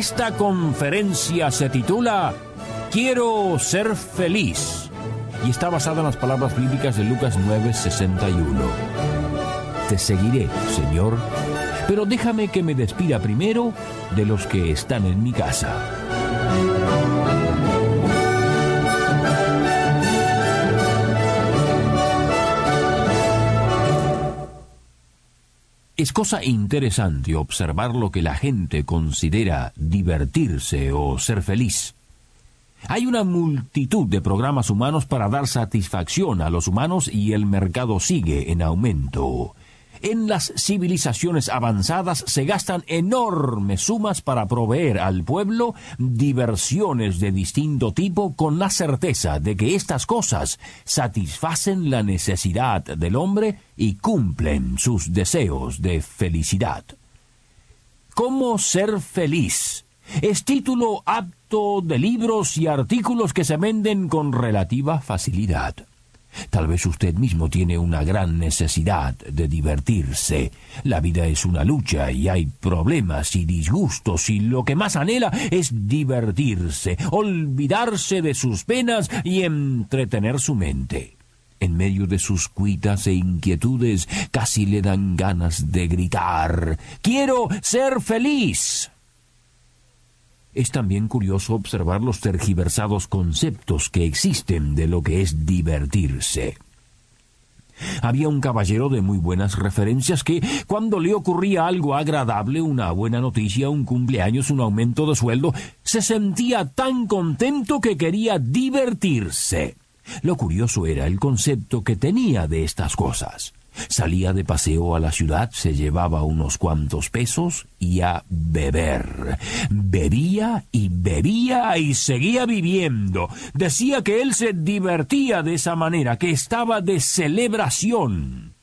Esta conferencia se titula Quiero ser feliz y está basada en las palabras bíblicas de Lucas 9:61. Te seguiré, Señor, pero déjame que me despida primero de los que están en mi casa. Es cosa interesante observar lo que la gente considera divertirse o ser feliz. Hay una multitud de programas humanos para dar satisfacción a los humanos y el mercado sigue en aumento. En las civilizaciones avanzadas se gastan enormes sumas para proveer al pueblo diversiones de distinto tipo con la certeza de que estas cosas satisfacen la necesidad del hombre y cumplen sus deseos de felicidad. ¿Cómo ser feliz? Es título apto de libros y artículos que se venden con relativa facilidad. Tal vez usted mismo tiene una gran necesidad de divertirse. La vida es una lucha y hay problemas y disgustos y lo que más anhela es divertirse, olvidarse de sus penas y entretener su mente. En medio de sus cuitas e inquietudes casi le dan ganas de gritar Quiero ser feliz. Es también curioso observar los tergiversados conceptos que existen de lo que es divertirse. Había un caballero de muy buenas referencias que, cuando le ocurría algo agradable, una buena noticia, un cumpleaños, un aumento de sueldo, se sentía tan contento que quería divertirse. Lo curioso era el concepto que tenía de estas cosas. Salía de paseo a la ciudad, se llevaba unos cuantos pesos y a beber. Bebía y bebía y seguía viviendo. Decía que él se divertía de esa manera, que estaba de celebración.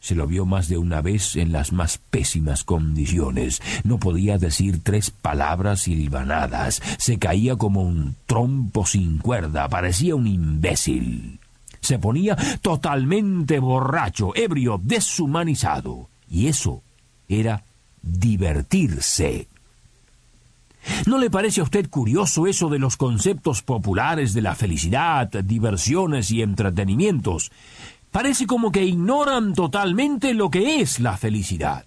Se lo vio más de una vez en las más pésimas condiciones. No podía decir tres palabras silvanadas. Se caía como un trompo sin cuerda. Parecía un imbécil. Se ponía totalmente borracho, ebrio, deshumanizado. Y eso era divertirse. ¿No le parece a usted curioso eso de los conceptos populares de la felicidad, diversiones y entretenimientos? Parece como que ignoran totalmente lo que es la felicidad.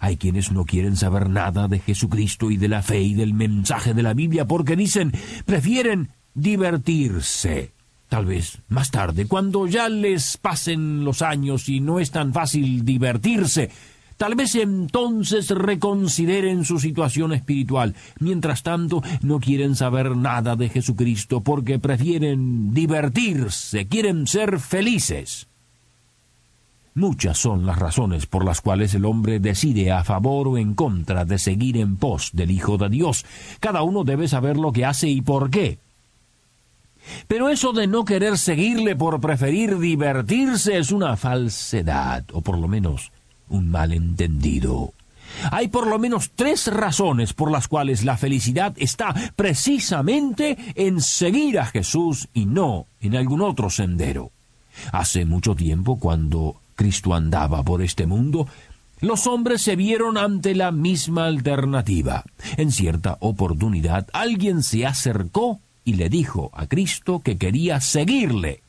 Hay quienes no quieren saber nada de Jesucristo y de la fe y del mensaje de la Biblia porque dicen, prefieren divertirse. Tal vez más tarde, cuando ya les pasen los años y no es tan fácil divertirse, tal vez entonces reconsideren su situación espiritual. Mientras tanto, no quieren saber nada de Jesucristo porque prefieren divertirse, quieren ser felices. Muchas son las razones por las cuales el hombre decide a favor o en contra de seguir en pos del Hijo de Dios. Cada uno debe saber lo que hace y por qué. Pero eso de no querer seguirle por preferir divertirse es una falsedad, o por lo menos un malentendido. Hay por lo menos tres razones por las cuales la felicidad está precisamente en seguir a Jesús y no en algún otro sendero. Hace mucho tiempo, cuando Cristo andaba por este mundo, los hombres se vieron ante la misma alternativa. En cierta oportunidad alguien se acercó y le dijo a Cristo que quería seguirle.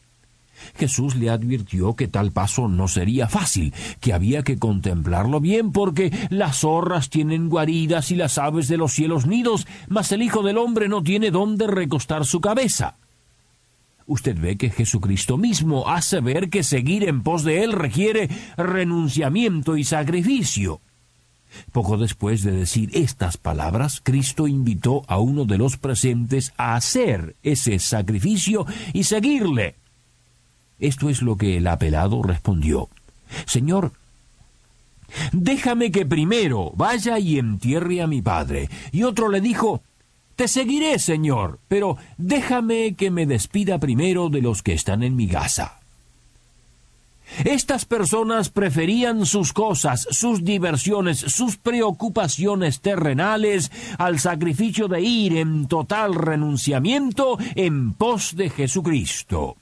Jesús le advirtió que tal paso no sería fácil, que había que contemplarlo bien porque las zorras tienen guaridas y las aves de los cielos nidos, mas el Hijo del Hombre no tiene dónde recostar su cabeza. Usted ve que Jesucristo mismo hace ver que seguir en pos de Él requiere renunciamiento y sacrificio. Poco después de decir estas palabras, Cristo invitó a uno de los presentes a hacer ese sacrificio y seguirle. Esto es lo que el apelado respondió. Señor, Déjame que primero vaya y entierre a mi padre. Y otro le dijo, Te seguiré, señor, pero déjame que me despida primero de los que están en mi casa. Estas personas preferían sus cosas, sus diversiones, sus preocupaciones terrenales al sacrificio de ir en total renunciamiento en pos de Jesucristo.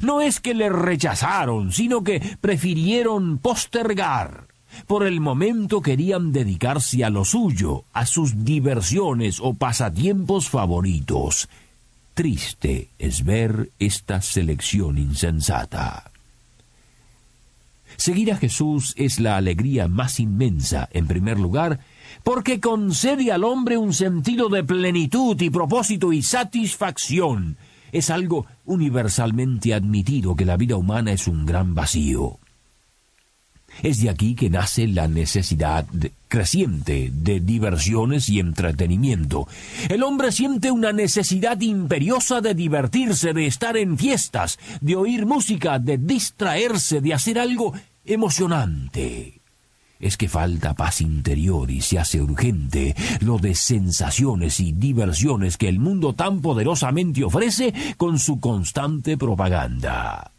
No es que le rechazaron, sino que prefirieron postergar. Por el momento querían dedicarse a lo suyo, a sus diversiones o pasatiempos favoritos. Triste es ver esta selección insensata. Seguir a Jesús es la alegría más inmensa, en primer lugar, porque concede al hombre un sentido de plenitud y propósito y satisfacción. Es algo universalmente admitido que la vida humana es un gran vacío. Es de aquí que nace la necesidad creciente de diversiones y entretenimiento. El hombre siente una necesidad imperiosa de divertirse, de estar en fiestas, de oír música, de distraerse, de hacer algo emocionante. Es que falta paz interior y se hace urgente lo de sensaciones y diversiones que el mundo tan poderosamente ofrece con su constante propaganda.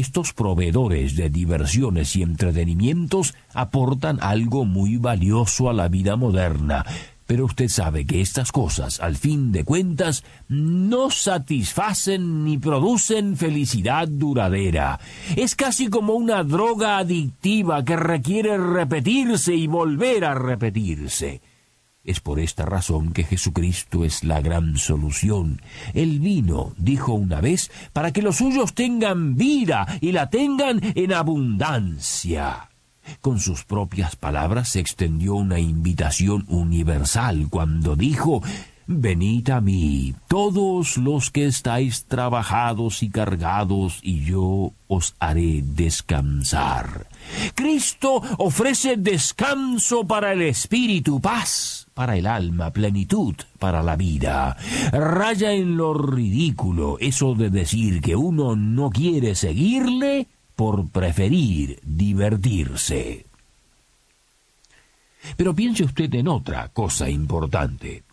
Estos proveedores de diversiones y entretenimientos aportan algo muy valioso a la vida moderna, pero usted sabe que estas cosas, al fin de cuentas, no satisfacen ni producen felicidad duradera. Es casi como una droga adictiva que requiere repetirse y volver a repetirse. Es por esta razón que Jesucristo es la gran solución. Él vino, dijo una vez, para que los suyos tengan vida y la tengan en abundancia. Con sus propias palabras se extendió una invitación universal cuando dijo Venid a mí, todos los que estáis trabajados y cargados, y yo os haré descansar. Cristo ofrece descanso para el espíritu, paz para el alma, plenitud para la vida. Raya en lo ridículo eso de decir que uno no quiere seguirle por preferir divertirse. Pero piense usted en otra cosa importante.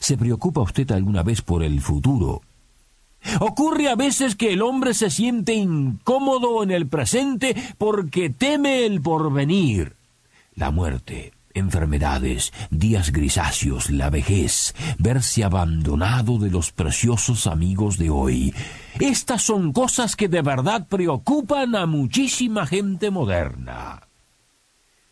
¿Se preocupa usted alguna vez por el futuro? Ocurre a veces que el hombre se siente incómodo en el presente porque teme el porvenir. La muerte, enfermedades, días grisáceos, la vejez, verse abandonado de los preciosos amigos de hoy. Estas son cosas que de verdad preocupan a muchísima gente moderna.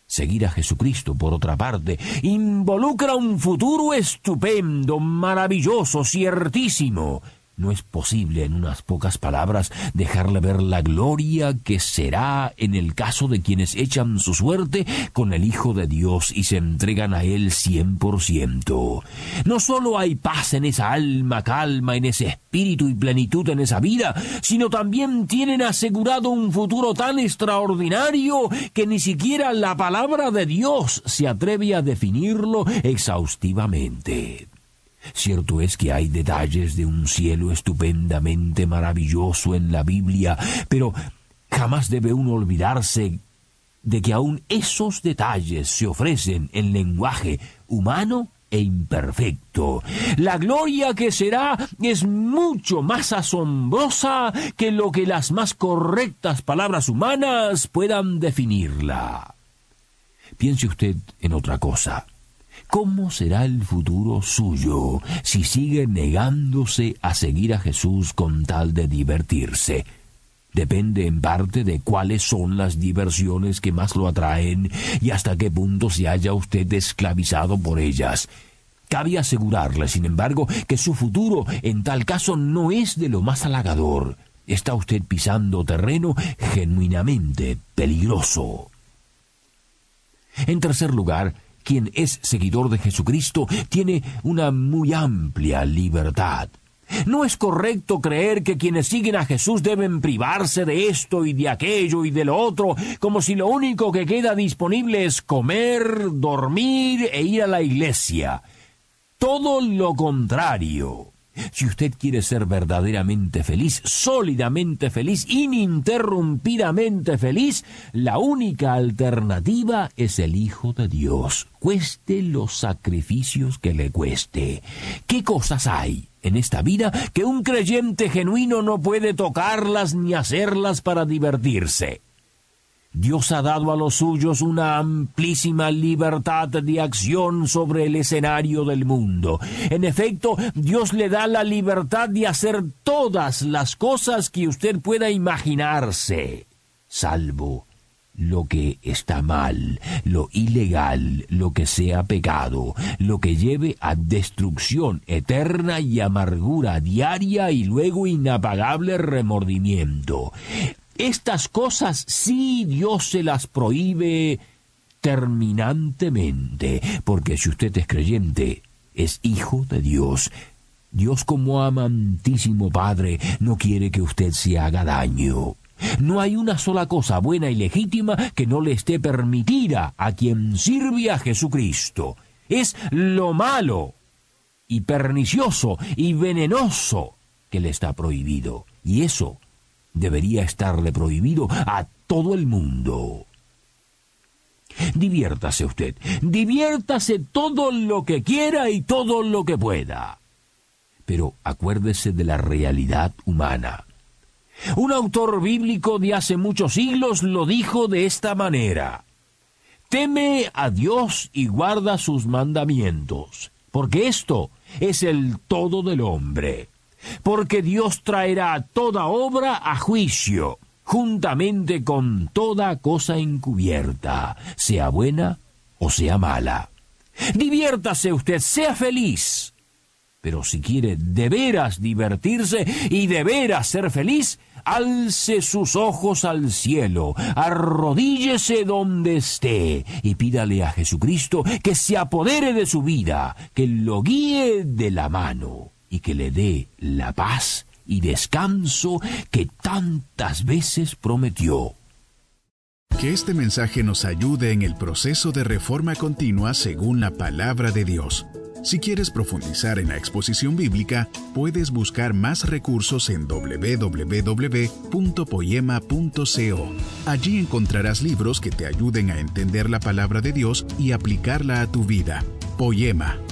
Seguir a Jesucristo, por otra parte, involucra un futuro estupendo, maravilloso, ciertísimo, no es posible en unas pocas palabras dejarle ver la gloria que será en el caso de quienes echan su suerte con el Hijo de Dios y se entregan a Él cien por ciento. No solo hay paz en esa alma, calma en ese espíritu y plenitud en esa vida, sino también tienen asegurado un futuro tan extraordinario que ni siquiera la palabra de Dios se atreve a definirlo exhaustivamente. Cierto es que hay detalles de un cielo estupendamente maravilloso en la Biblia, pero jamás debe uno olvidarse de que aun esos detalles se ofrecen en lenguaje humano e imperfecto. La gloria que será es mucho más asombrosa que lo que las más correctas palabras humanas puedan definirla. Piense usted en otra cosa. ¿Cómo será el futuro suyo si sigue negándose a seguir a Jesús con tal de divertirse? Depende en parte de cuáles son las diversiones que más lo atraen y hasta qué punto se haya usted esclavizado por ellas. Cabe asegurarle, sin embargo, que su futuro en tal caso no es de lo más halagador. Está usted pisando terreno genuinamente peligroso. En tercer lugar, quien es seguidor de Jesucristo tiene una muy amplia libertad. No es correcto creer que quienes siguen a Jesús deben privarse de esto y de aquello y de lo otro, como si lo único que queda disponible es comer, dormir e ir a la iglesia. Todo lo contrario. Si usted quiere ser verdaderamente feliz, sólidamente feliz, ininterrumpidamente feliz, la única alternativa es el Hijo de Dios, cueste los sacrificios que le cueste. ¿Qué cosas hay en esta vida que un creyente genuino no puede tocarlas ni hacerlas para divertirse? Dios ha dado a los suyos una amplísima libertad de acción sobre el escenario del mundo. En efecto, Dios le da la libertad de hacer todas las cosas que usted pueda imaginarse, salvo lo que está mal, lo ilegal, lo que sea pecado, lo que lleve a destrucción eterna y amargura diaria y luego inapagable remordimiento. Estas cosas sí Dios se las prohíbe terminantemente, porque si usted es creyente, es hijo de Dios. Dios como amantísimo Padre no quiere que usted se haga daño. No hay una sola cosa buena y legítima que no le esté permitida a quien sirve a Jesucristo. Es lo malo y pernicioso y venenoso que le está prohibido. Y eso debería estarle prohibido a todo el mundo. Diviértase usted, diviértase todo lo que quiera y todo lo que pueda. Pero acuérdese de la realidad humana. Un autor bíblico de hace muchos siglos lo dijo de esta manera. Teme a Dios y guarda sus mandamientos, porque esto es el todo del hombre porque Dios traerá toda obra a juicio, juntamente con toda cosa encubierta, sea buena o sea mala. Diviértase usted, sea feliz. Pero si quiere de veras divertirse y de veras ser feliz, alce sus ojos al cielo, arrodíllese donde esté y pídale a Jesucristo que se apodere de su vida, que lo guíe de la mano y que le dé la paz y descanso que tantas veces prometió. Que este mensaje nos ayude en el proceso de reforma continua según la palabra de Dios. Si quieres profundizar en la exposición bíblica, puedes buscar más recursos en www.poema.co. Allí encontrarás libros que te ayuden a entender la palabra de Dios y aplicarla a tu vida. Poema,